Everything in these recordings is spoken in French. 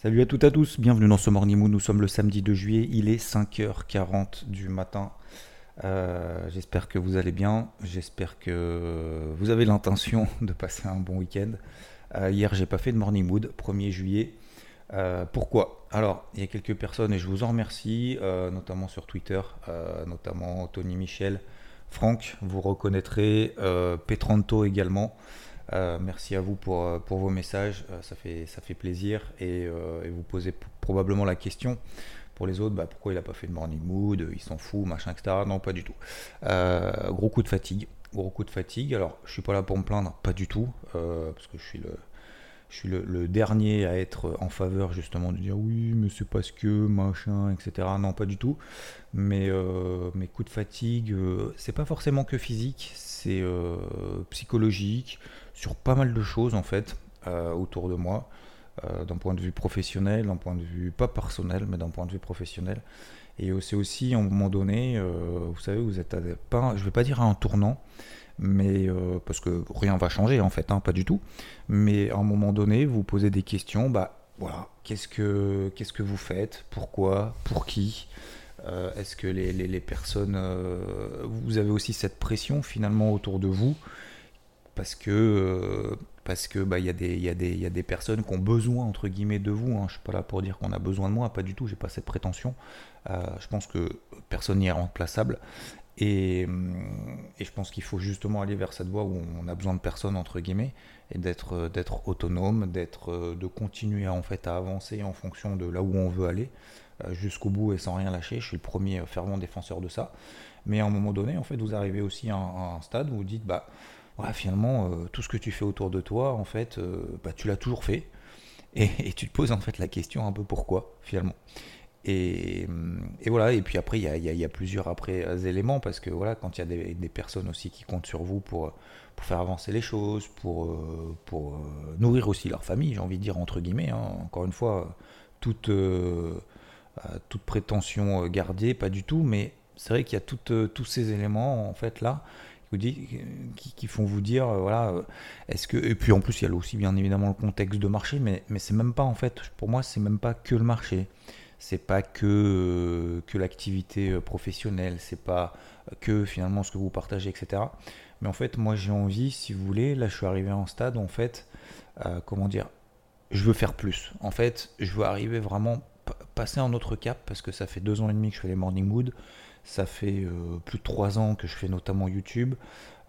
Salut à toutes et à tous, bienvenue dans ce Morning Moon. Nous sommes le samedi 2 juillet, il est 5h40 du matin. Euh, j'espère que vous allez bien, j'espère que vous avez l'intention de passer un bon week-end. Euh, hier, j'ai pas fait de Morning Mood, 1er juillet. Euh, pourquoi? Alors, il y a quelques personnes et je vous en remercie, notamment sur Twitter, notamment Tony Michel, Franck, vous reconnaîtrez, Petranto également. Euh, merci à vous pour, euh, vos messages, euh, ça, fait, plaisir et, vous posez probablement la question pour les autres, bah, pourquoi il n'a pas fait de morning mood, il s'en fout, machin, etc. Non, pas du tout. Gros coup de fatigue, gros coup de fatigue. Alors, je suis pas là pour me plaindre, pas du tout, parce que je suis le, dernier à être en faveur justement de dire oui, mais c'est parce que machin, etc. Non, pas du tout. Mais euh, mes coups de fatigue, euh, c'est pas forcément que physique, c'est psychologique, sur pas mal de choses en fait euh, autour de moi, euh, d'un point de vue professionnel, d'un point de vue pas personnel, mais d'un point de vue professionnel. Et euh, c'est aussi à un moment donné, vous savez, vous êtes à, pas, je vais pas dire à un tournant, mais parce que rien va changer en fait, hein, pas du tout. Mais à un moment donné, vous posez des questions, bah voilà, qu'est-ce que qu'est-ce que vous faites, pourquoi, pour qui, est-ce que les, personnes, vous avez aussi cette pression finalement autour de vous, parce que euh, parce que bah y y y a des personnes qui ont besoin entre guillemets de vous. Hein. Je suis pas là pour dire qu'on a besoin de moi, pas du tout. J'ai pas cette prétention. Euh, je pense que personne n'y est remplaçable. Et, hum, et je pense qu'il faut justement aller vers cette voie où on a besoin de personne entre guillemets et d'être euh, d'être autonome, d'être euh, de continuer à, en fait à avancer en fonction de là où on veut aller euh, jusqu'au bout et sans rien lâcher. Je suis le premier euh, fervent défenseur de ça. Mais à un moment donné, en fait, vous arrivez aussi à un, à un stade où vous dites bah ouais, finalement euh, tout ce que tu fais autour de toi, en fait, euh, bah, tu l'as toujours fait. Et, tu te poses en fait la question un peu pourquoi finalement. Et, hum, voilà, et puis après, il y a, plusieurs après, euh, éléments, parce que voilà, quand il y a des, personnes aussi qui comptent sur vous pour, faire avancer les choses, pour, nourrir aussi leur famille, j'ai envie de dire entre guillemets, hein. encore une fois, toute, toute prétention gardée, pas du tout, mais c'est vrai qu'il y a tous ces éléments en fait là vous dit- qui, font vous dire, euh, voilà, euh, est-ce que, et puis en plus, il y a aussi bien évidemment le contexte de marché, mais, mais c'est même pas en fait, pour moi, c'est même pas que le marché c'est pas que, euh, que l'activité professionnelle, c'est pas que finalement ce que vous partagez, etc. Mais en fait, moi j'ai envie, si vous voulez, là je suis arrivé un stade en fait, comment dire, je veux faire plus. En fait, je veux arriver vraiment, passer un autre cap, parce que ça fait deux ans et demi que je fais les Morning Mood, ça fait euh, plus de trois ans que je fais notamment YouTube,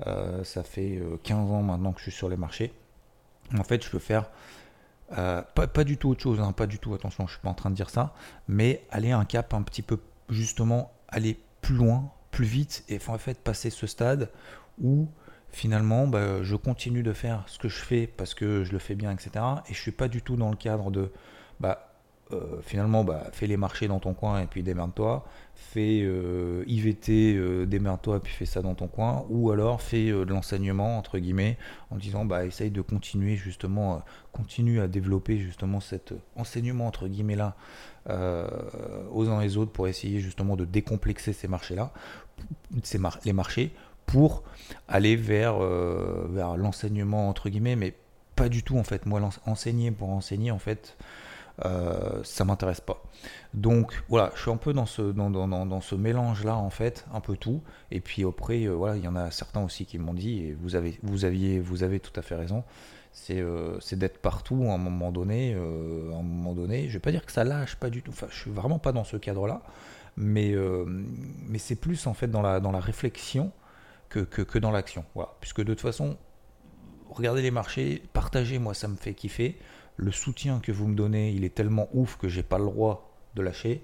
euh, ça fait euh, 15 ans maintenant que je suis sur les marchés. En fait, je veux faire euh, pas, du tout autre chose, hein, pas du tout, attention, je suis pas en train de dire ça, mais aller un cap un petit peu, justement, aller plus loin, plus vite, et en fait passer ce stade où finalement bah, je continue de faire ce que je fais parce que je le fais bien, etc. Et je suis pas du tout dans le cadre de bah, euh, finalement bah, fais les marchés dans ton coin et puis démerde-toi, fais euh, IVT, euh, démerde-toi et puis fais ça dans ton coin, ou alors fais euh, de l'enseignement entre guillemets en disant bah essaye de continuer justement, euh, continue à développer justement cet enseignement entre guillemets là euh, aux uns et aux autres pour essayer justement de décomplexer ces marchés là, ces mar- les marchés pour aller vers, euh, vers l'enseignement entre guillemets, mais pas du tout en fait. Moi, enseigner pour enseigner, en fait, euh, ça m'intéresse pas. Donc voilà, je suis un peu dans ce, dans, dans, dans, ce mélange-là, en fait, un peu tout. Et puis après, euh, voilà, il y en a certains aussi qui m'ont dit, et vous avez, vous aviez, vous avez tout à fait raison, c'est euh, d'être partout à un moment donné. euh, à un moment donné, je vais pas dire que ça lâche, pas du tout. Enfin, je suis vraiment pas dans ce cadre-là, mais, euh, mais c'est plus en fait dans la, dans la réflexion que, que, que dans l'action. Voilà. Puisque de toute façon, regardez les marchés, partagez, moi ça me fait kiffer. Le soutien que vous me donnez, il est tellement ouf que j'ai pas le droit de lâcher.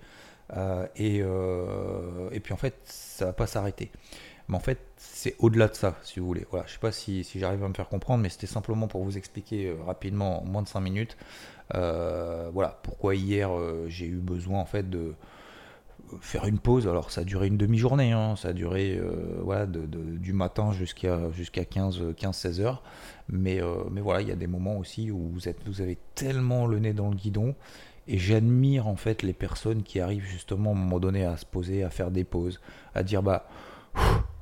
Euh, et, euh, et puis en fait, ça va pas s'arrêter. Mais en fait, c'est au-delà de ça, si vous voulez. Voilà, je sais pas si, j'arrive à me faire comprendre, mais c'était simplement pour vous expliquer euh, rapidement, en moins de 5 minutes, voilà, pourquoi hier j'ai eu besoin en fait de faire une pause. Alors ça a duré une demi-journée, hein. ça a duré voilà, du matin jusqu'à jusqu'à 15-16 heures. Mais, mais voilà, il y a des moments aussi où vous, êtes, vous avez tellement le nez dans le guidon et j'admire en fait les personnes qui arrivent justement à un moment donné à se poser, à faire des pauses, à dire bah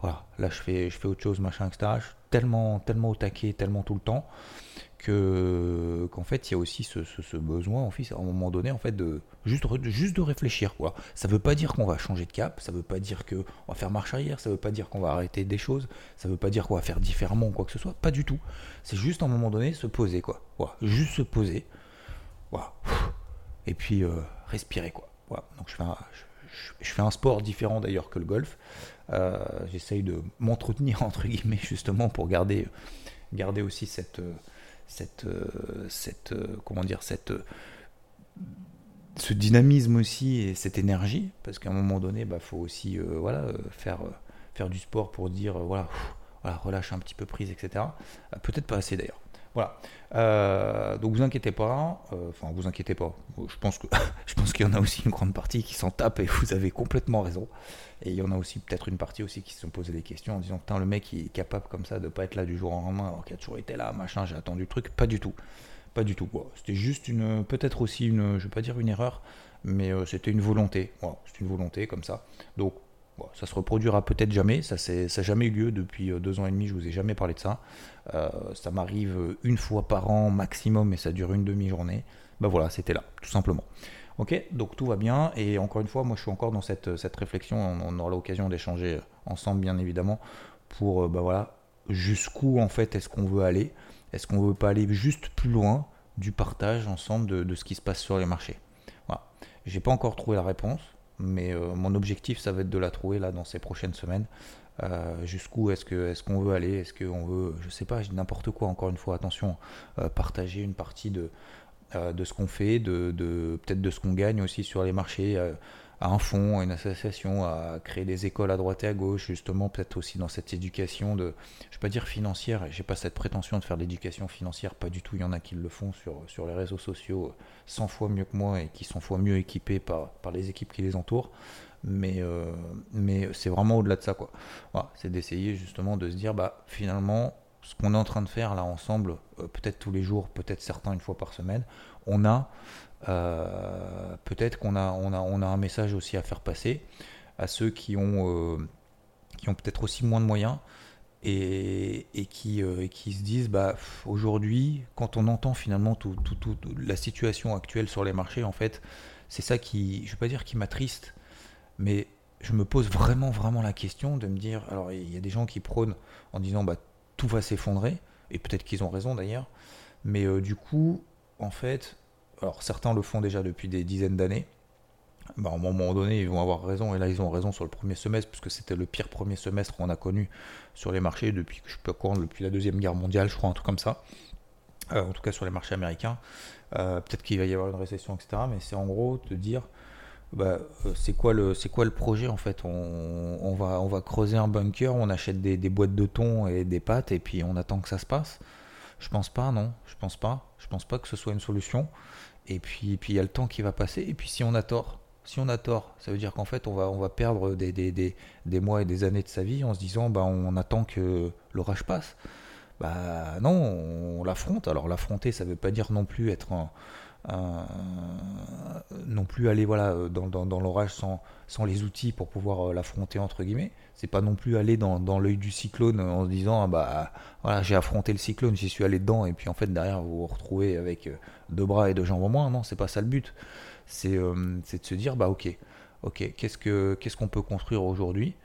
voilà, là je fais, je fais autre chose, machin, etc. Je suis tellement, tellement au taquet, tellement tout le temps que qu'en fait il y a aussi ce, besoin en fait, à un moment donné en fait de juste, juste de réfléchir quoi. Ça veut pas dire qu'on va changer de cap, ça veut pas dire qu'on va faire marche arrière, ça veut pas dire qu'on va arrêter des choses, ça veut pas dire qu'on va faire différemment quoi que ce soit, pas du tout. C'est juste à un moment donné se poser quoi. Juste se poser. Et puis euh, respirer quoi. Je fais, un, sport différent d'ailleurs que le golf. Euh, j'essaye de m'entretenir entre guillemets justement pour garder, garder aussi cette, cette, cette comment dire cette ce dynamisme aussi et cette énergie parce qu'à un moment donné bah, faut aussi euh, voilà faire faire du sport pour dire voilà, voilà relâche un petit peu prise etc peut-être pas assez d'ailleurs voilà. Euh, donc vous inquiétez pas. Euh, enfin, vous inquiétez pas. Je pense que je pense qu'il y en a aussi une grande partie qui s'en tape et vous avez complètement raison. Et il y en a aussi peut-être une partie aussi qui se sont posé des questions en disant putain le mec il est capable comme ça de pas être là du jour au lendemain alors qu'il a toujours été là machin. J'ai attendu le truc. Pas du tout. Pas du tout. C'était juste une peut-être aussi une je vais pas dire une erreur, mais euh, c'était une volonté. C'est une volonté comme ça. Donc ça se reproduira peut-être jamais, ça n'a jamais eu lieu depuis euh, deux ans et demi, je vous ai jamais parlé de ça. Euh, ça m'arrive une fois par an maximum et ça dure une demi-journée. Ben voilà, c'était là, tout simplement. Ok, donc tout va bien et encore une fois, moi je suis encore dans cette, réflexion, on, aura l'occasion d'échanger ensemble bien évidemment pour ben voilà, jusqu'où en fait est-ce qu'on veut aller, est-ce qu'on veut pas aller juste plus loin du partage ensemble de, de ce qui se passe sur les marchés? Voilà. J'ai pas encore trouvé la réponse, mais euh, mon objectif, ça va être de la trouver là dans ces prochaines semaines. Euh, jusqu'où est-ce que est-ce qu'on veut aller? Est-ce qu'on veut, je sais pas, n'importe quoi. Encore une fois, attention, euh, partager une partie de ce qu'on fait, de peut-être de ce qu'on gagne aussi sur les marchés à un fonds, à une association, à créer des écoles à droite et à gauche, justement peut-être aussi dans cette éducation de, je ne vais pas dire financière, j'ai pas cette prétention de faire de l'éducation financière, pas du tout, il y en a qui le font sur, sur les réseaux sociaux 100 fois mieux que moi et qui sont fois mieux équipés par, par les équipes qui les entourent, mais, euh, mais c'est vraiment au-delà de ça, quoi. C'est d'essayer justement de se dire, bah finalement, ce qu'on est en train de faire là ensemble, euh, peut-être tous les jours, peut-être certains une fois par semaine, on a euh, peut-être qu'on a, on a, on a un message aussi à faire passer à ceux qui ont, euh, ont peut-être aussi moins de moyens et, et qui, euh, qui se disent bah, aujourd'hui, quand on entend finalement tout, tout, tout, la situation actuelle sur les marchés, en fait, c'est ça qui, je ne vais pas dire qui m'attriste, mais je me pose vraiment, vraiment la question de me dire alors il y a des gens qui prônent en disant bah, tout va s'effondrer, et peut-être qu'ils ont raison d'ailleurs, mais du coup, en fait, alors certains le font déjà depuis des dizaines d'années. Bah, à un moment donné, ils vont avoir raison, et là ils ont raison sur le premier semestre, puisque c'était le pire premier semestre qu'on a connu sur les marchés depuis je peux courant depuis la deuxième guerre mondiale, je crois, un truc comme ça. Euh, en tout cas sur les marchés américains. Euh, peut-être qu'il va y avoir une récession, etc. Mais c'est en gros de dire, bah, euh, c'est quoi le, quoi le projet en fait? On, va, on va creuser un bunker, on achète des, des, boîtes de thon et des pâtes, et puis on attend que ça se passe? Je pense pas, non, je pense pas. Je pense pas que ce soit une solution. Et puis, il y a le temps qui va passer. Et puis si on a tort, si on a tort, ça veut dire qu'en fait on va, on va perdre des, mois et des années de sa vie en se disant bah, on attend que l'orage passe. Bah non, on, l'affronte. Alors l'affronter, ça veut pas dire non plus être non plus aller voilà dans l'orage sans, sans, les outils pour pouvoir euh, l'affronter entre guillemets. C'est pas non plus aller dans, l'œil du cyclone en se disant ah bah voilà j'ai affronté le cyclone, j'y suis allé dedans et puis en fait derrière vous vous retrouvez avec euh, deux bras et deux jambes en moins. Non, c'est pas ça le but. C'est euh, de se dire bah ok ok qu'est-ce que qu'est-ce qu'on peut construire aujourd'hui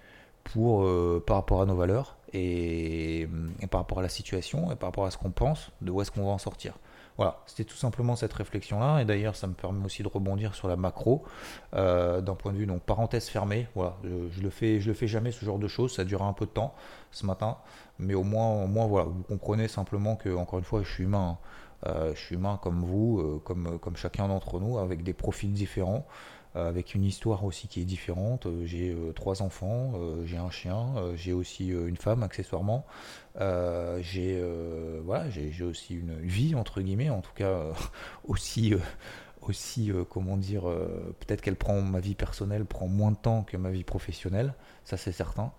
pour par rapport à nos valeurs et, par rapport à la situation et par rapport à ce qu'on pense de où est-ce qu'on va en sortir. Voilà, c'était tout simplement cette réflexion-là. Et d'ailleurs, ça me permet aussi de rebondir sur la macro euh, d'un point de vue donc parenthèse fermée. Voilà, je, le fais, je le fais jamais ce genre de choses. Ça dure un peu de temps ce matin, mais au moins, au moins voilà, vous comprenez simplement que encore une fois, je suis humain. Euh, je suis humain comme vous, euh, comme chacun d'entre nous, avec des profils différents. Avec une histoire aussi qui est différente. J'ai trois enfants, j'ai un chien, j'ai aussi une femme accessoirement. j'ai voilà, j'ai aussi une vie entre guillemets, en tout cas aussi aussi, comment dire, peut-être qu'elle prend ma vie personnelle prend moins de temps que ma vie professionnelle, ça c'est certain.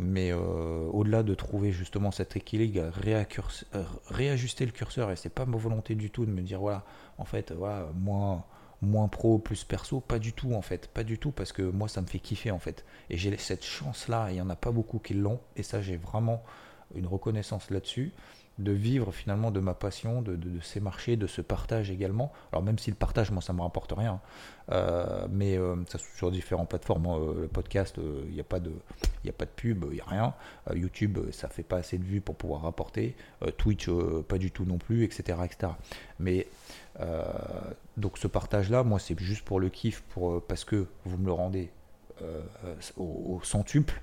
Mais euh, au-delà de trouver justement cet équilibre, euh, réajuster le curseur, et c'est pas ma volonté du tout de me dire voilà, en fait, voilà, moins, moins pro plus perso, pas du tout en fait, pas du tout parce que moi ça me fait kiffer en fait. Et j'ai cette chance là, il y en a pas beaucoup qui l'ont, et ça j'ai vraiment une reconnaissance là-dessus de vivre finalement de ma passion, de, ces marchés, de ce partage également. Alors même si le partage, moi, ça me rapporte rien, euh, mais euh, ça sur différentes plateformes. Hein. Euh, le podcast, il n'y a pas de, il a pas de pub, il n'y a rien. YouTube, ça fait pas assez de vues pour pouvoir rapporter. Twitch, pas du tout non plus, etc., etc. Mais donc ce partage-là, moi, c'est juste pour le kiff, pour parce que vous me le rendez au, au centuple.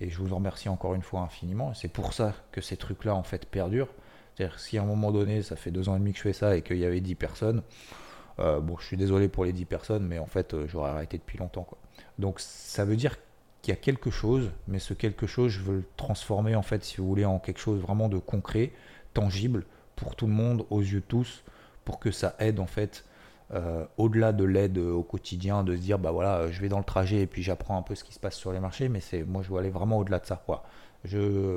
Et je vous en remercie encore une fois infiniment. C'est pour ça que ces trucs-là, en fait, perdurent. C'est-à-dire si à un moment donné, ça fait deux ans et demi que je fais ça et qu'il y avait dix personnes, euh, bon, je suis désolé pour les dix personnes, mais en fait, euh, j'aurais arrêté depuis longtemps. Donc, ça veut dire qu'il y a quelque chose, mais ce quelque chose, je veux le transformer, en fait, si vous voulez, en quelque chose vraiment de concret, tangible, pour tout le monde, aux yeux de tous, pour que ça aide, en fait, euh, au-delà de l'aide au quotidien, de se dire bah voilà, je vais dans le trajet et puis j'apprends un peu ce qui se passe sur les marchés, mais c'est moi je veux aller vraiment au-delà de ça. Je,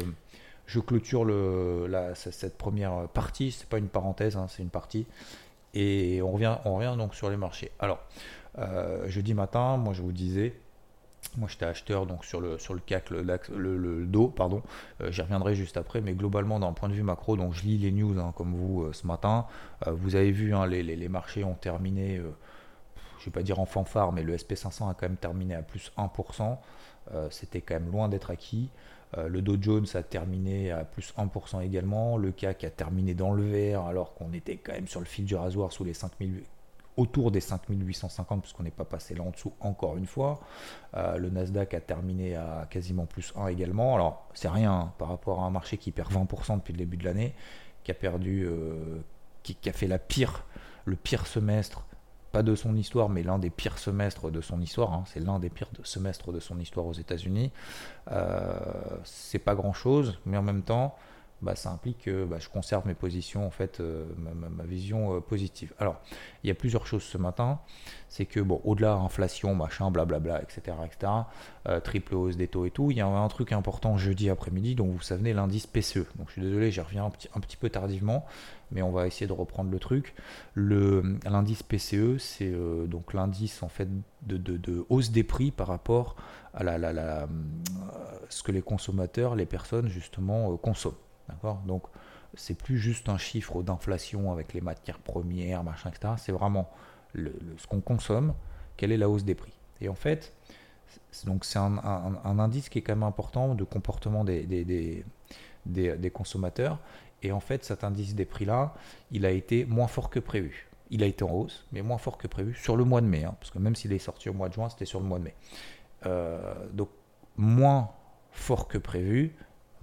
je clôture le, la, cette première partie, c'est pas une parenthèse, hein, c'est une partie, et on revient, on revient donc sur les marchés. Alors, euh, jeudi matin, moi je vous disais, moi, j'étais acheteur donc sur le, sur le CAC, le, le, dos, pardon. Euh, j'y reviendrai juste après, mais globalement, d'un point de vue macro, donc je lis les news hein, comme vous euh, ce matin. Euh, vous avez vu, hein, les, les, marchés ont terminé, je ne vais pas dire en fanfare, mais le SP500 a quand même terminé à plus 1%. C'était quand même loin d'être acquis. le Dow Jones a terminé à plus 1% également. Le CAC a terminé dans le vert alors qu'on était quand même sur le fil du rasoir sous les 5000 autour des 5850 puisqu'on n'est pas passé là en dessous encore une fois. Euh, le Nasdaq a terminé à quasiment plus 1 également. Alors c'est rien hein, par rapport à un marché qui perd 20% depuis le début de l'année, qui a perdu, euh, qui, a fait la pire, le pire semestre, pas de son histoire, mais l'un des pires semestres de son histoire. Hein. c'est l'un des pires semestres de son histoire aux États-Unis. Euh, c'est pas grand chose, mais en même temps, bah, ça implique que bah, je conserve mes positions, en fait, euh, ma, vision euh, positive. Alors, il y a plusieurs choses ce matin. C'est que, bon, au-delà inflation, machin, blablabla, etc., etc., euh, triple hausse des taux et tout, il y a un truc important jeudi après-midi, donc vous savez, l'indice PCE. Donc, je suis désolé, j'y reviens un petit, un petit peu tardivement, mais on va essayer de reprendre le truc. L'indice PCE, c'est donc l'indice, en fait, de, de, hausse des prix par rapport à la, la, ce que les consommateurs, les personnes, justement, consomment. D'accord Donc, c'est plus juste un chiffre d'inflation avec les matières premières, machin, etc. C'est vraiment ce qu'on consomme, quelle est la hausse des prix. Et en fait, donc c'est un, indice qui est quand même important de comportement des, consommateurs. Et en fait, cet indice des prix-là, il a été moins fort que prévu. Il a été en hausse, mais moins fort que prévu sur le mois de mai. Hein, parce que même s'il est sorti au mois de juin, c'était sur le mois de mai. Euh, donc, moins fort que prévu,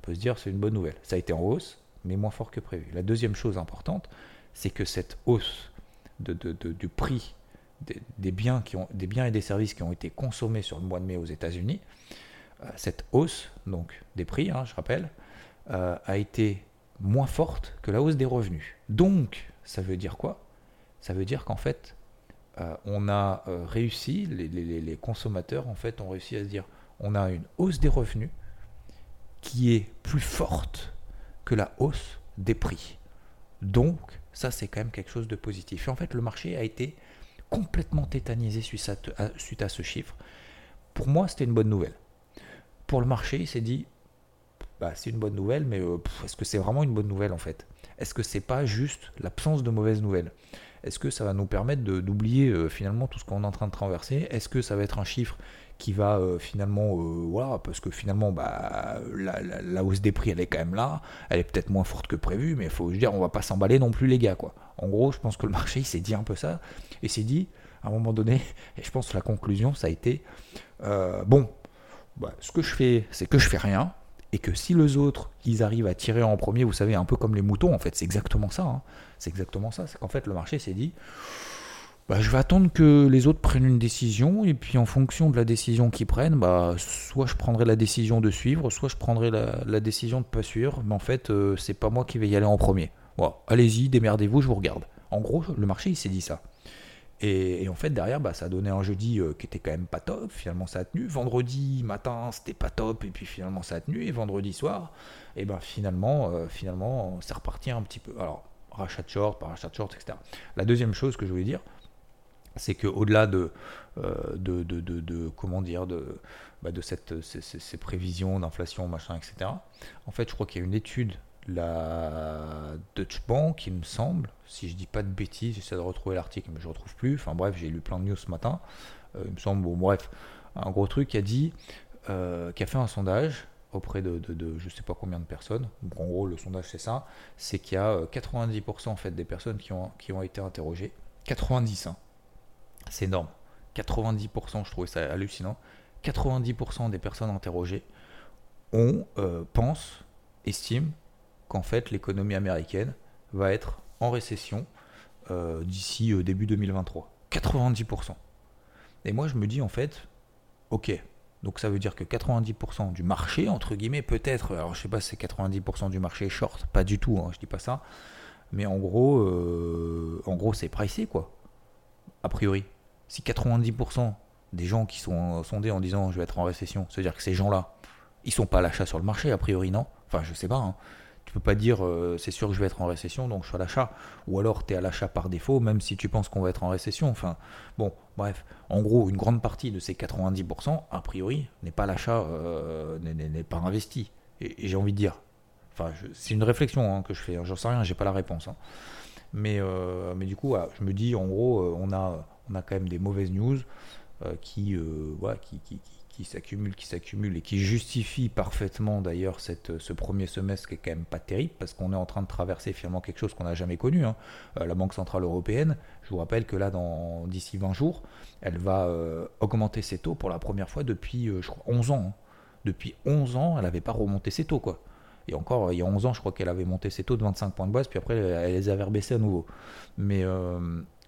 peut se dire c'est une bonne nouvelle. Ça a été en hausse, mais moins fort que prévu. La deuxième chose importante, c'est que cette hausse du prix des biens et des services qui ont été consommés sur le mois de mai aux États-Unis, euh, cette hausse donc des prix, hein, je rappelle, euh, a été moins forte que la hausse des revenus. Donc, ça veut dire quoi? Ça veut dire qu'en fait, euh, on a réussi, les, les, consommateurs en fait ont réussi à se dire, on a une hausse des revenus, qui est plus forte que la hausse des prix. Donc, ça, c'est quand même quelque chose de positif. Et en fait, le marché a été complètement tétanisé suite à, ce chiffre. Pour moi, c'était une bonne nouvelle. Pour le marché, il s'est dit, bah, c'est une bonne nouvelle, mais euh, est-ce que c'est vraiment une bonne nouvelle en fait? Est-ce que c'est pas juste l'absence de mauvaises nouvelles? Est-ce que ça va nous permettre d'oublier euh, finalement tout ce qu'on est en train de traverser? Est-ce que ça va être un chiffre qui va euh, finalement, euh, voilà, parce que finalement, bah, la, hausse des prix, elle est quand même là, elle est peut-être moins forte que prévu, mais il faut dire, on va pas s'emballer non plus les gars, quoi. En gros, je pense que le marché, il s'est dit un peu ça, et s'est dit, à un moment donné, et je pense que la conclusion, ça a été, euh, bon, bah, ce que je fais, c'est que je fais rien, et que si les autres, ils arrivent à tirer en premier, vous savez, un peu comme les moutons, en fait, c'est exactement ça, hein. c'est exactement ça, c'est qu'en fait, le marché s'est dit, bah, je vais attendre que les autres prennent une décision et puis en fonction de la décision qu'ils prennent, bah, soit je prendrai la décision de suivre, soit je prendrai la, décision de pas suivre. Mais en fait, euh, c'est pas moi qui vais y aller en premier. allez-y, démerdez-vous, je vous regarde. En gros, le marché il s'est dit ça. Et, en fait, derrière, bah, ça a donné un jeudi euh, qui était quand même pas top. Finalement, ça a tenu. Vendredi matin, c'était pas top. Et puis finalement, ça a tenu. Et vendredi soir, et ben finalement, euh, finalement, c'est reparti un petit peu. Alors, rachat de short, pas rachat de short, etc. La deuxième chose que je voulais dire, c'est qu'au-delà de, euh, de, de, de, comment dire, de, bah de ces, prévisions d'inflation, machin, etc., en fait, je crois qu'il y a une étude, la Deutsche Bank, il me semble, si je dis pas de bêtises, j'essaie de retrouver l'article, mais je ne retrouve plus. Enfin bref, j'ai lu plein de news ce matin. Euh, il me semble, bon, bref, un gros truc qui a dit, euh, a fait un sondage auprès de, de, je sais pas combien de personnes. Donc en gros, le sondage c'est ça, c'est qu'il y a 90% en fait des personnes qui ont, qui ont été interrogées. 90, hein. C'est énorme. 90%, je trouvais ça hallucinant. 90% des personnes interrogées ont, euh, pensent, estiment qu'en fait l'économie américaine va être en récession euh, d'ici euh, début 2023. 90%. Et moi je me dis en fait, ok, donc ça veut dire que 90% du marché, entre guillemets, peut-être, alors je sais pas si c'est 90% du marché short, pas du tout, hein, je dis pas ça, mais en gros, en gros c'est pricé quoi, a priori si 90% des gens qui sont sondés en disant je vais être en récession, c'est-à-dire que ces gens-là, ils sont pas à l'achat sur le marché, a priori, non? Enfin, je sais pas. Hein. Tu peux pas dire euh, c'est sûr que je vais être en récession, donc je suis à l'achat. Ou alors tu es à l'achat par défaut, même si tu penses qu'on va être en récession. Enfin, bon, bref. En gros, une grande partie de ces 90%, a priori, n'est pas l'achat, euh, n'est pas investi. Et, j'ai envie de dire. Enfin, c'est une réflexion hein, que je fais. J'en sais rien, j'ai pas la réponse. Hein. Mais, euh, mais du coup, je me dis, en gros, on a on a quand même des mauvaises news euh, qui, euh, voilà, qui, qui, qui s'accumulent, qui et qui justifient parfaitement d'ailleurs ce premier semestre qui est quand même pas terrible parce qu'on est en train de traverser finalement quelque chose qu'on n'a jamais connu. Hein. Euh, la Banque Centrale Européenne, je vous rappelle que là, d'ici 20 jours, elle va augmenter ses taux pour la première fois depuis, je crois, 11 ans. Hein. Depuis 11 ans, elle n'avait pas remonté ses taux, quoi. Et encore, il y a 11 ans, je crois qu'elle avait monté ses taux de 25 points de base, puis après, elle les avait rebaissés à nouveau. Mais,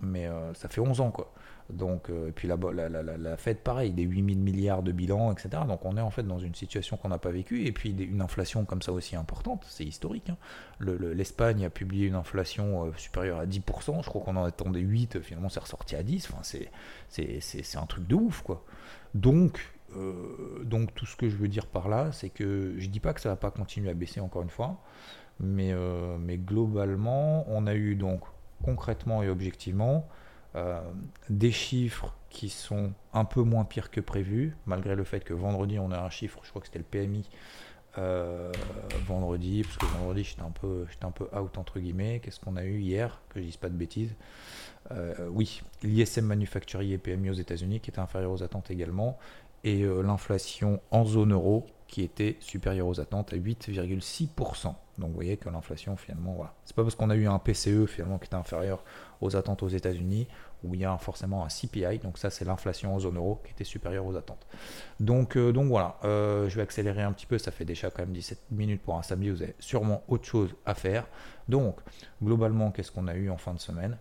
mais ça fait 11 ans, quoi. Donc, euh, et puis la, la, la, Fed, pareil, des 8000 milliards de bilan, etc. Donc on est en fait dans une situation qu'on n'a pas vécue. Et puis une inflation comme ça aussi importante, c'est historique. Hein. L'Espagne a publié une inflation euh, supérieure à 10%, je crois qu'on en attendait 8, finalement c'est ressorti à 10. Enfin, c'est un truc de ouf, quoi. Donc, euh, donc tout ce que je veux dire par là, c'est que je dis pas que ça va pas continuer à baisser encore une fois, mais, mais globalement, on a eu donc concrètement et objectivement euh, des chiffres qui sont un peu moins pires que prévu, malgré le fait que vendredi on a un chiffre, je crois que c'était le PMI euh, vendredi, parce que vendredi j'étais un peu, j'étais un peu out entre guillemets. Qu'est-ce qu'on a eu hier? Que je dise pas de bêtises. Euh, oui, l'ISM manufacturier PMI aux États-Unis qui était inférieur aux attentes également, et l'inflation en zone euro qui était supérieure aux attentes à 8,6%. Donc vous voyez que l'inflation finalement, voilà. C'est pas parce qu'on a eu un PCE finalement qui était inférieur aux attentes aux États-Unis où il y a forcément un CPI, donc ça c'est l'inflation en zone euro qui était supérieure aux attentes. Donc, euh, donc voilà, euh, je vais accélérer un petit peu, ça fait déjà quand même 17 minutes pour un samedi, vous avez sûrement autre chose à faire. Donc globalement, qu'est-ce qu'on a eu en fin de semaine?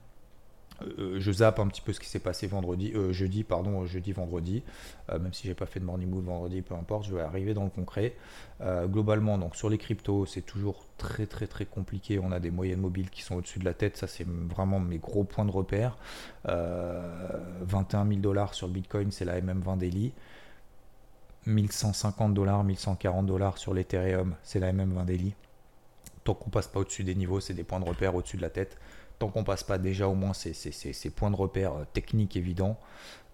Euh, je zappe un petit peu ce qui s'est passé vendredi, euh, jeudi, pardon, jeudi, vendredi. Euh, même si j'ai pas fait de morning mood vendredi, peu importe, je vais arriver dans le concret. globalement, donc sur les cryptos, c'est toujours très très compliqué. On a des moyennes mobiles qui sont au-dessus de la tête. Ça, c'est vraiment mes gros points de repère. 21 000 dollars sur Bitcoin, c'est la MM20 daily. 1150 dollars, 1140 dollars sur l'Ethereum, c'est la MM20 daily. Tant qu'on passe pas au-dessus des niveaux, c'est des points de repère au-dessus de la tête tant qu'on passe pas déjà au moins ces, points de repère euh, techniques évidents,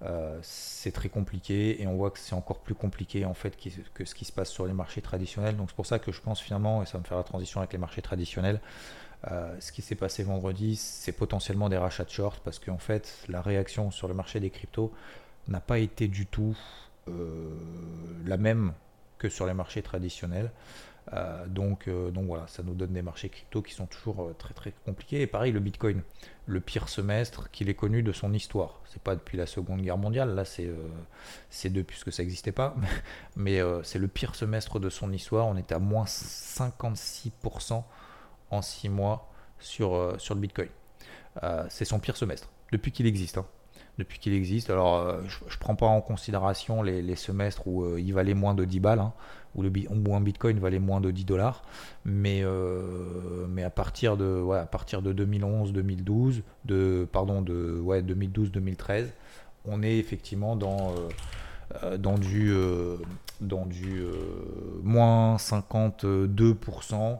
euh, c'est très compliqué et on voit que c'est encore plus compliqué en fait que ce qui se passe sur les marchés traditionnels. Donc c'est pour ça que je pense finalement, et ça va me faire la transition avec les marchés traditionnels, euh, ce qui s'est passé vendredi, c'est potentiellement des rachats de short parce qu'en fait la réaction sur le marché des cryptos n'a pas été du tout la même que sur les marchés traditionnels. Euh, donc, euh, donc voilà, ça nous donne des marchés crypto qui sont toujours euh, très très compliqués. Et pareil, le Bitcoin, le pire semestre qu'il ait connu de son histoire. C'est pas depuis la Seconde Guerre mondiale, là c'est depuis que ça n'existait pas, mais c'est le pire semestre de son histoire. On était à moins 56% en 6 mois sur, sur le Bitcoin. c'est son pire semestre, depuis qu'il existe. Hein. Depuis qu'il existe. Alors, je ne prends pas en considération les, semestres où il valait moins de 10 balles, hein, où, un Bitcoin valait moins de 10 dollars. Mais, mais à partir de, ouais, à partir de 2011, 2012, de, pardon, de ouais, 2012, 2013, on est effectivement dans, dans du, dans du moins 52%,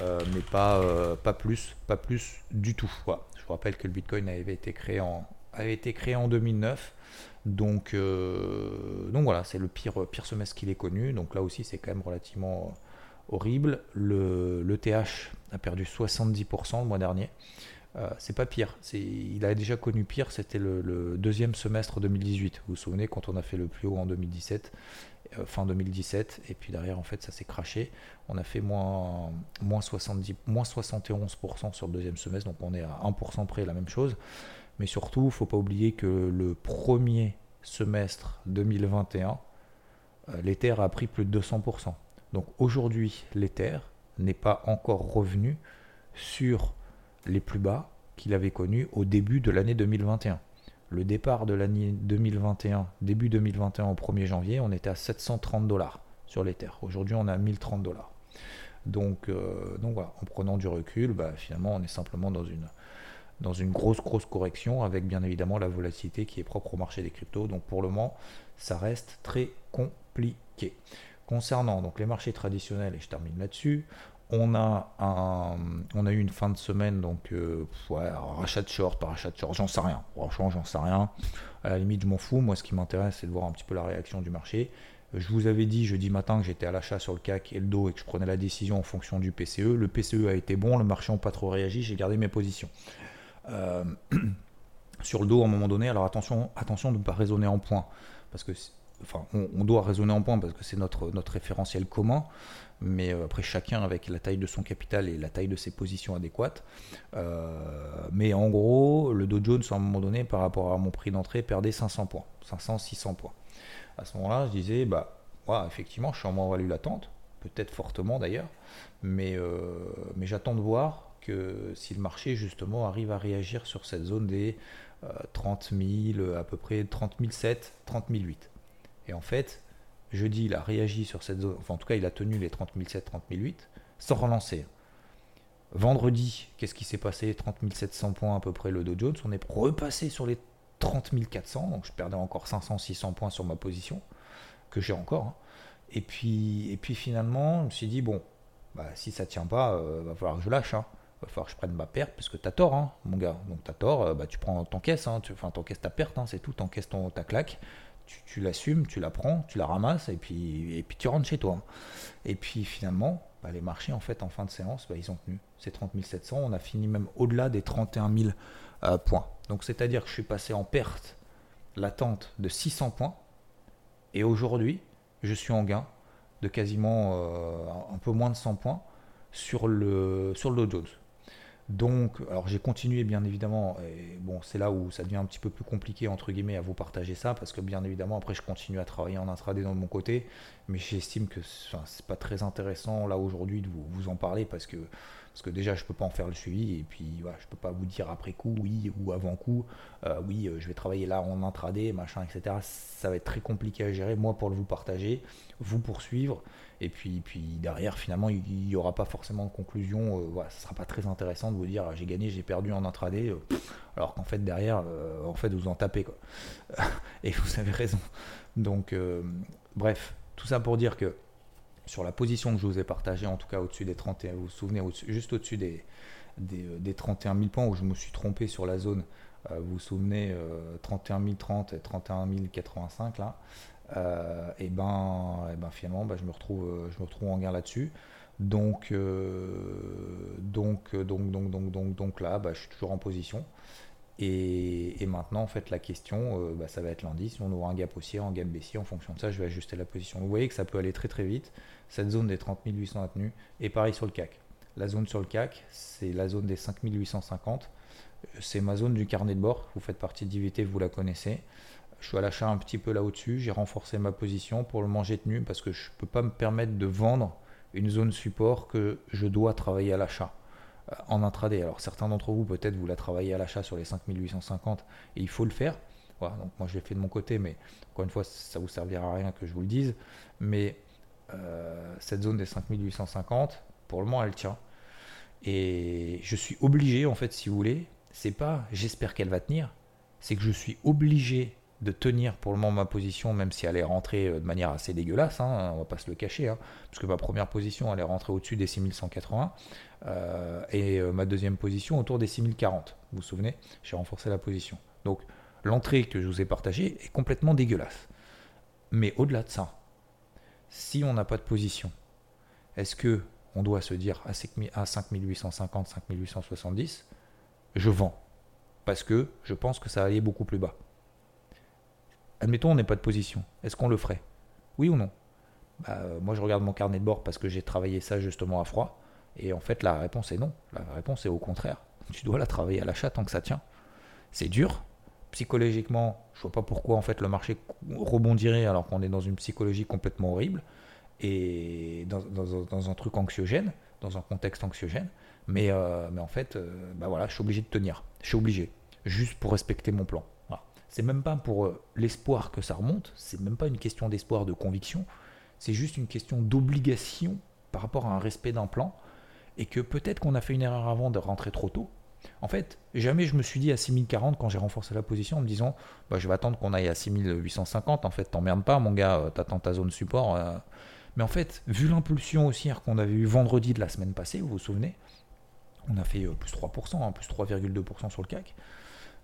mais pas, pas, plus, pas plus du tout. Je vous rappelle que le Bitcoin avait été créé en, avait été créé en 2009. Donc, donc voilà, c'est le pire, pire semestre qu'il ait connu. Donc là aussi, c'est quand même relativement horrible. Le, le TH a perdu 70% le mois dernier. Euh, c'est pas pire. Il a déjà connu pire, c'était le, deuxième semestre 2018. Vous vous souvenez quand on a fait le plus haut en 2017, euh, fin 2017, et puis derrière en fait ça s'est craché. On a fait moins, moins, 70, moins 71% sur le deuxième semestre, donc on est à 1% près la même chose. Mais surtout, il ne faut pas oublier que le premier semestre 2021, euh, l'Ether a pris plus de 200%. Donc aujourd'hui, l'Ether n'est pas encore revenu sur les plus bas qu'il avait connus au début de l'année 2021. Le départ de l'année 2021, début 2021 au 1er janvier, on était à 730 dollars sur l'Ether. Aujourd'hui, on est à 1030 dollars. Donc, euh, donc voilà, en prenant du recul, bah, finalement, on est simplement dans une, dans une grosse, grosse correction avec bien évidemment la volatilité qui est propre au marché des cryptos. Donc pour le moment, ça reste très compliqué. Concernant donc les marchés traditionnels, et je termine là-dessus, on a, un, on a eu une fin de semaine, donc euh, rachat de short, par rachat de short, j'en sais rien. Franchement, j'en sais rien. À la limite, je m'en fous. Moi, ce qui m'intéresse, c'est de voir un petit peu la réaction du marché. Je vous avais dit jeudi matin que j'étais à l'achat sur le CAC et le dos et que je prenais la décision en fonction du PCE. Le PCE a été bon, le marché n'a pas trop réagi, j'ai gardé mes positions. Euh, sur le dos, à un moment donné, alors attention, attention de ne pas raisonner en points. Parce que enfin, on, doit raisonner en points parce que c'est notre, notre référentiel commun mais euh, après chacun avec la taille de son capital et la taille de ses positions adéquates. Euh, mais en gros, le Dow Jones, à un moment donné, par rapport à mon prix d'entrée, perdait 500 points, 500, 600 points. À ce moment-là, je disais, bah, effectivement, je suis en moins value latente, peut-être fortement d'ailleurs, mais, mais j'attends de voir si le marché justement arrive à réagir sur cette zone des 30 000, à peu près 30 007, 30 008. Et en fait, Jeudi, il a réagi sur cette zone, enfin en tout cas, il a tenu les 30 007, 30 008, sans relancer. Vendredi, qu'est-ce qui s'est passé? 30 700 points à peu près le Dow Jones. On est repassé sur les 30 400, donc je perdais encore 500, 600 points sur ma position, que j'ai encore. Hein. Et, puis, et puis finalement, je me suis dit, bon, bah, si ça tient pas, euh, va falloir que je lâche. Hein. Va falloir que je prenne ma perte, parce que tu as tort, hein, mon gars. Donc tu as tort, euh, bah, tu prends, t'encaisses, hein, tu, enfin t'encaisses ta perte, c'est tout, t'encaisses ton, ta claque tu, l'assumes, tu la prends, tu la ramasses et puis, et puis tu rentres chez toi. Et puis finalement, bah, les marchés en fait en fin de séance, bah, ils ont tenu. C'est 30 700, on a fini même au-delà des 31 000 euh, points. Donc c'est-à-dire que je suis passé en perte latente de 600 points et aujourd'hui, je suis en gain de quasiment euh, un peu moins de 100 points sur le, sur le Dow Jones. Donc, alors j'ai continué bien évidemment, et bon, c'est là où ça devient un petit peu plus compliqué entre guillemets à vous partager ça, parce que bien évidemment après je continue à travailler en intraday dans mon côté, mais j'estime que c'est pas très intéressant là aujourd'hui de vous, vous en parler parce que parce que déjà je peux pas en faire le suivi et puis voilà, je peux pas vous dire après coup oui ou avant coup euh, oui euh, je vais travailler là en intraday machin etc ça va être très compliqué à gérer moi pour le vous partager vous poursuivre. Et puis, puis derrière finalement il n'y aura pas forcément de conclusion euh, voilà, ce sera pas très intéressant de vous dire j'ai gagné j'ai perdu en intraday alors qu'en fait derrière en fait vous en tapez quoi. Et vous avez raison. Donc bref tout ça pour dire que sur la position que je vous ai partagée, en tout cas au-dessus des 31, vous vous souvenez, juste au-dessus des, des, 31 000 points où je me suis trompé sur la zone, euh, vous vous souvenez, 31 030 et 31 085 là, euh, et, ben, et ben finalement ben, je, me retrouve, euh, je me retrouve en gain là-dessus. Donc, donc, donc, donc, donc, donc, donc là, ben, je suis toujours en position. Et, maintenant, en fait, la question, euh, bah, ça va être lundi. Si on ouvre un gap haussier, un gap baissier, en fonction de ça, je vais ajuster la position. Vous voyez que ça peut aller très très vite. Cette zone des 30 800 a tenu. Et pareil sur le CAC. La zone sur le CAC, c'est la zone des 5 850. C'est ma zone du carnet de bord. Vous faites partie d'IVT, vous la connaissez. Je suis à l'achat un petit peu là au-dessus. J'ai renforcé ma position pour le manger tenu parce que je ne peux pas me permettre de vendre une zone support que je dois travailler à l'achat. Euh, en intraday. Alors certains d'entre vous, peut-être, vous la travaillez à l'achat sur les 5850 et il faut le faire. Voilà, donc moi je l'ai fait de mon côté, mais encore une fois, ça vous servira à rien que je vous le dise. Mais euh, cette zone des 5850, pour le moment, elle tient. Et je suis obligé, en fait, si vous voulez, c'est pas j'espère qu'elle va tenir, c'est que je suis obligé de tenir pour le moment ma position, même si elle est rentrée euh, de manière assez dégueulasse, hein, on va pas se le cacher, hein, parce que ma première position elle est rentrée au-dessus des 6180 euh, et euh, ma deuxième position autour des 6040. Vous vous souvenez, j'ai renforcé la position. Donc l'entrée que je vous ai partagée est complètement dégueulasse. Mais au-delà de ça, si on n'a pas de position, est-ce que on doit se dire à 5850, 5870, je vends parce que je pense que ça aller beaucoup plus bas. Admettons, on n'est pas de position. Est-ce qu'on le ferait? Oui ou non? Bah, euh, Moi, je regarde mon carnet de bord parce que j'ai travaillé ça justement à froid. Et en fait, la réponse est non. La réponse est au contraire. Tu dois la travailler à l'achat tant que ça tient. C'est dur. Psychologiquement, je vois pas pourquoi en fait le marché rebondirait alors qu'on est dans une psychologie complètement horrible et dans, un truc anxiogène, dans un contexte anxiogène. Mais, euh, en fait, euh, bah voilà, je suis obligé de tenir. Je suis obligé, juste pour respecter mon plan. C'est même pas pour euh, l'espoir que ça remonte, c'est même pas une question d'espoir, de conviction, c'est juste une question d'obligation par rapport à un respect d'un plan, et que peut-être qu'on a fait une erreur avant de rentrer trop tôt. En fait, jamais je me suis dit à 6040 quand j'ai renforcé la position en me disant bah, je vais attendre qu'on aille à 6850. En fait, t'emmerdes pas, mon gars, euh, t'attends ta zone support. Euh. Mais en fait, vu l'impulsion haussière qu'on avait eu vendredi de la semaine passée, vous vous souvenez, on a fait plus 3%, hein, plus 3,2% sur le CAC.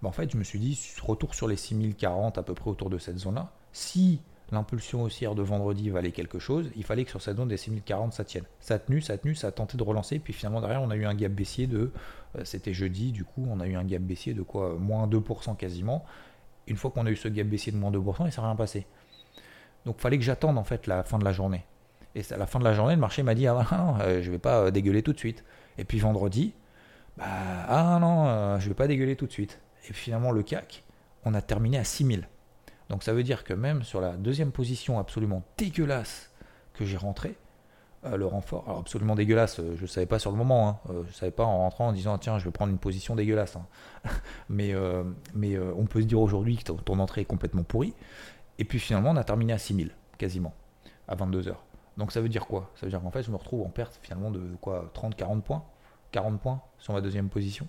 En fait, je me suis dit, retour sur les 6040 à peu près autour de cette zone-là. Si l'impulsion haussière de vendredi valait quelque chose, il fallait que sur cette zone des 6040 ça tienne. Ça a tenu, ça a tenu, ça a tenté de relancer, puis finalement derrière on a eu un gap baissier de, euh, c'était jeudi, du coup on a eu un gap baissier de quoi Moins 2% quasiment. Une fois qu'on a eu ce gap baissier de moins 2%, il s'est rien passé. Donc il fallait que j'attende en fait la fin de la journée. Et à la fin de la journée, le marché m'a dit ah non, euh, je vais pas euh, dégueuler tout de suite. Et puis vendredi, bah ah non, je vais pas dégueuler tout de suite. Et finalement, le CAC, on a terminé à 6000. Donc ça veut dire que même sur la deuxième position absolument dégueulasse que j'ai rentré, euh, le renfort, alors absolument dégueulasse, euh, je ne savais pas sur le moment, hein, euh, je ne savais pas en rentrant en disant tiens je vais prendre une position dégueulasse. Hein. mais mais on peut se dire aujourd'hui que ton entrée est complètement pourrie. Et puis finalement on a terminé à 6000 quasiment, à 22h. Donc ça veut dire quoi? Ça veut dire qu'en fait je me retrouve en perte finalement de quoi? 30-40 points? 40 points sur ma deuxième position?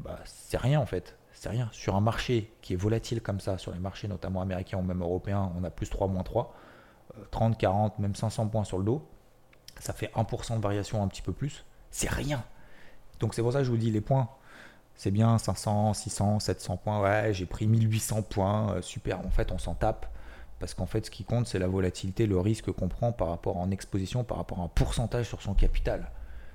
Bah c'est rien en fait c'est rien. Sur un marché qui est volatile comme ça, sur les marchés notamment américains ou même européens, on a plus 3, moins 3, 30, 40, même 500 points sur le dos. Ça fait 1% de variation un petit peu plus. C'est rien. Donc c'est pour ça que je vous dis les points. C'est bien 500, 600, 700 points. Ouais, j'ai pris 1800 points. Euh, super. En fait, on s'en tape. Parce qu'en fait, ce qui compte, c'est la volatilité, le risque qu'on prend par rapport en exposition, par rapport à un pourcentage sur son capital.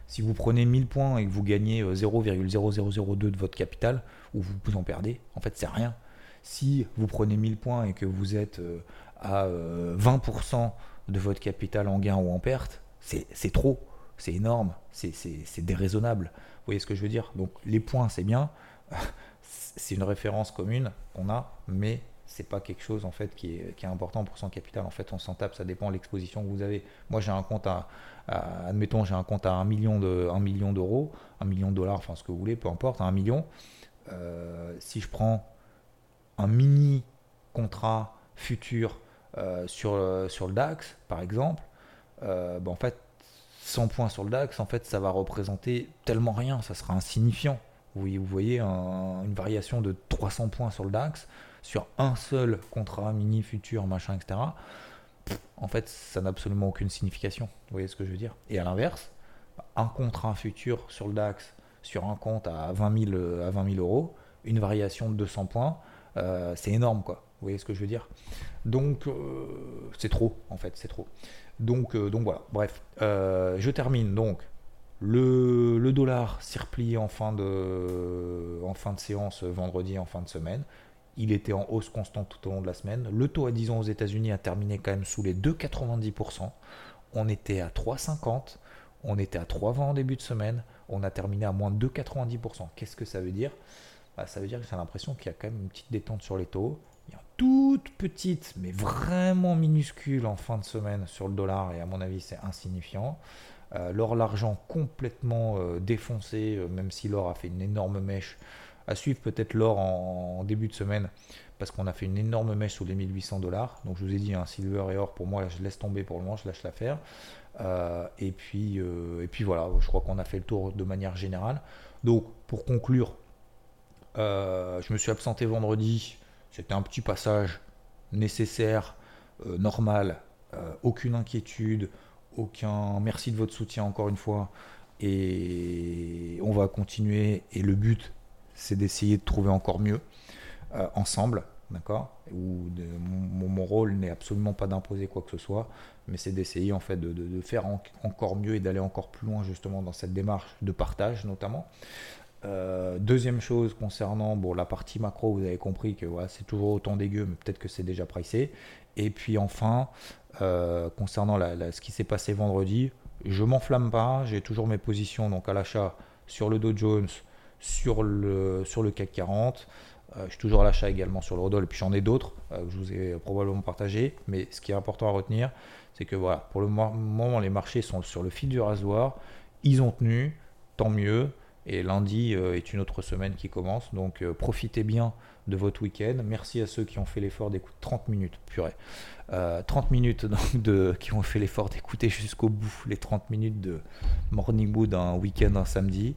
Si vous prenez 1000 points et que vous gagnez 0,0002 euh, de votre capital, ou vous, en perdez, en fait, c'est rien. Si vous prenez 1000 points et que vous êtes euh, à 20% euh, de votre capital en gain ou en perte, c'est trop, c'est énorme, c'est déraisonnable. Vous voyez ce que je veux dire? Donc les points, c'est bien, c'est une référence commune qu'on a, mais c'est pas quelque chose en fait qui est, important pour son capital. En fait, on s'en tape, ça dépend de l'exposition que vous avez. Moi, j'ai un compte à, admettons, j'ai un compte à 1 million de, 1 million d'euros, 1 million de dollars, enfin ce que vous voulez, peu importe, 1 million. Euh, si je prends un mini contrat futur euh, sur, euh, sur le DAX, par exemple, ben, en fait, 100 points sur le DAX, en fait, ça va représenter tellement rien, ça sera insignifiant. Vous voyez une variation de 300 points sur le DAX sur un seul contrat mini futur, machin, etc. en fait, ça n'a absolument aucune signification. Vous voyez ce que je veux dire? Et à l'inverse, un contrat futur sur le DAX, sur un compte à 20 000, à 20 euros, une variation de 200 points, euh, c'est énorme, quoi. Vous voyez ce que je veux dire? Donc, euh, c'est trop, en fait, c'est trop. Donc, euh, donc voilà, bref. je termine donc. Le, le dollar s'est replié en fin, de, en fin de séance vendredi, en fin de semaine. Il était en hausse constante tout au long de la semaine. Le taux à 10 ans aux États-Unis a terminé quand même sous les 2,90%. On était à 3,50. On était à 3,20 en début de semaine. On a terminé à moins de 2,90%. Qu'est-ce que ça veut dire? Bah, Ça veut dire que j'ai l'impression qu'il y a quand même une petite détente sur les taux. Il y a une toute petite, mais vraiment minuscule en fin de semaine sur le dollar. Et à mon avis, c'est insignifiant. l'or, l'argent complètement défoncé, même si l'or a fait une énorme mèche. À suivre peut-être l'or en, début de semaine, parce qu'on a fait une énorme mèche sous les 1800 dollars. Donc je vous ai dit, un silver et or, pour moi, je laisse tomber pour le moment, je lâche l'affaire. et, puis, et puis voilà, je crois qu'on a fait le tour de manière générale. Donc pour conclure, je me suis absenté vendredi. C'était un petit passage nécessaire, euh, normal, euh, aucune inquiétude, aucun merci de votre soutien encore une fois. Et on va continuer. Et le but, c'est d'essayer de trouver encore mieux euh, ensemble, d'accord? Mon, rôle n'est absolument pas d'imposer quoi que ce soit, mais c'est d'essayer en fait de, faire encore mieux et d'aller encore plus loin justement dans cette démarche de partage notamment. Euh, deuxième chose concernant bon, la partie macro, vous avez compris que c'est toujours autant dégueu, mais peut-être que c'est déjà pricé. Et puis enfin, euh, concernant ce qui s'est passé vendredi, je m'enflamme pas, j'ai toujours mes positions donc à l'achat sur le Dow Jones, sur le, sur le CAC 40. Euh, je suis toujours à l'achat également sur le Rodol, et puis j'en ai d'autres que je vous ai probablement partagé. Mais ce qui est important à retenir, c'est que voilà, pour le moment, les marchés sont sur le fil du rasoir. Ils ont tenu, tant mieux. Et lundi euh, est une autre semaine qui commence. Donc euh, profitez bien de votre week-end. Merci à ceux qui ont fait l'effort d'écouter 30 minutes, purée. 30 euh, minutes de, qui ont fait l'effort d'écouter jusqu'au bout les 30 minutes de Morning Mood un week-end, un samedi.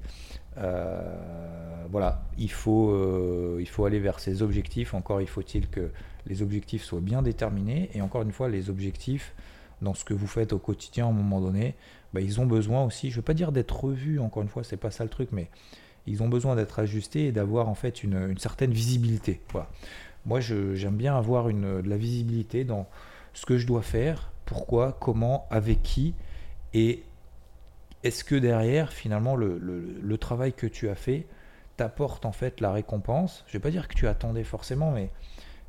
Voilà, il faut, il faut aller vers ses objectifs. Encore, il faut-il que les objectifs soient bien déterminés. Et encore une fois, les objectifs dans ce que vous faites au quotidien à un moment donné, bah, ils ont besoin aussi, je ne veux pas dire d'être revus, encore une fois, c'est pas ça le truc, mais ils ont besoin d'être ajustés et d'avoir en fait une, certaine visibilité. Moi, j'aime bien avoir une, de la visibilité dans ce que je dois faire, pourquoi, comment, avec qui, et est-ce que derrière, finalement, le, travail que tu as fait t'apporte en fait la récompense? Je ne vais pas dire que tu attendais forcément, mais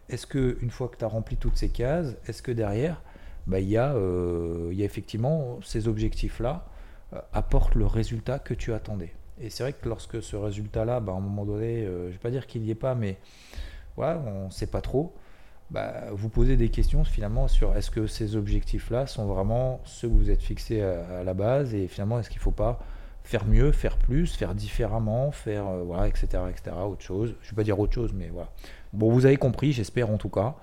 est-ce que une fois que tu as rempli toutes ces cases, est-ce que derrière, bah, il, y a, euh, il y a effectivement ces objectifs-là euh, apportent le résultat que tu attendais? Et c'est vrai que lorsque ce résultat-là, bah, à un moment donné, euh, je ne vais pas dire qu'il n'y est pas, mais voilà, on ne sait pas trop. Bah, vous posez des questions finalement sur est-ce que ces objectifs-là sont vraiment ceux que vous êtes fixés à, la base et finalement est-ce qu'il ne faut pas faire mieux, faire plus, faire différemment, faire voilà, etc., etc., autre chose. Je ne vais pas dire autre chose, mais voilà. Bon, vous avez compris, j'espère en tout cas.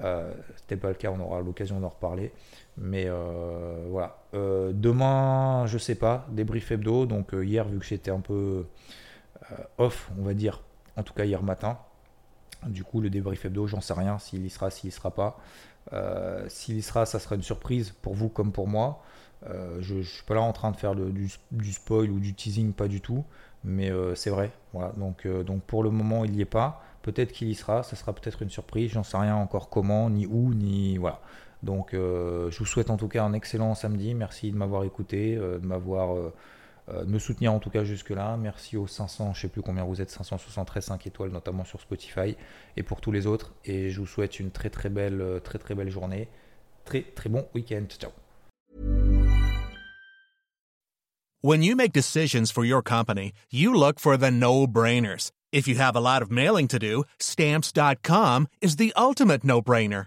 Euh, C'était pas le cas, on aura l'occasion d'en reparler. Mais euh, voilà. Euh, demain, je sais pas, débrief hebdo. Donc euh, hier, vu que j'étais un peu off, on va dire, en tout cas hier matin. Du coup, le débrief hebdo, j'en sais rien s'il y sera, s'il y sera pas. s'il y sera, ça sera une surprise pour vous comme pour moi. je ne suis pas là en train de faire du, spoil ou du teasing, pas du tout. Mais c'est vrai. Voilà. Donc, donc pour le moment, il n'y est pas. Peut-être qu'il y sera, ça sera peut-être une surprise, j'en sais rien encore comment, ni où, ni voilà. Donc euh, je vous souhaite en tout cas un excellent samedi. Merci de m'avoir écouté, euh, de m'avoir euh, me soutenir en tout cas jusque-là. Merci aux 500, je sais plus combien vous êtes, 573 5 étoiles notamment sur Spotify et pour tous les autres. Et je vous souhaite une très très belle, très très belle journée. Très très bon week-end. Ciao. When you make decisions for your company, you look for the no-brainers. If you have a lot of mailing to do, stamps.com is the ultimate no-brainer.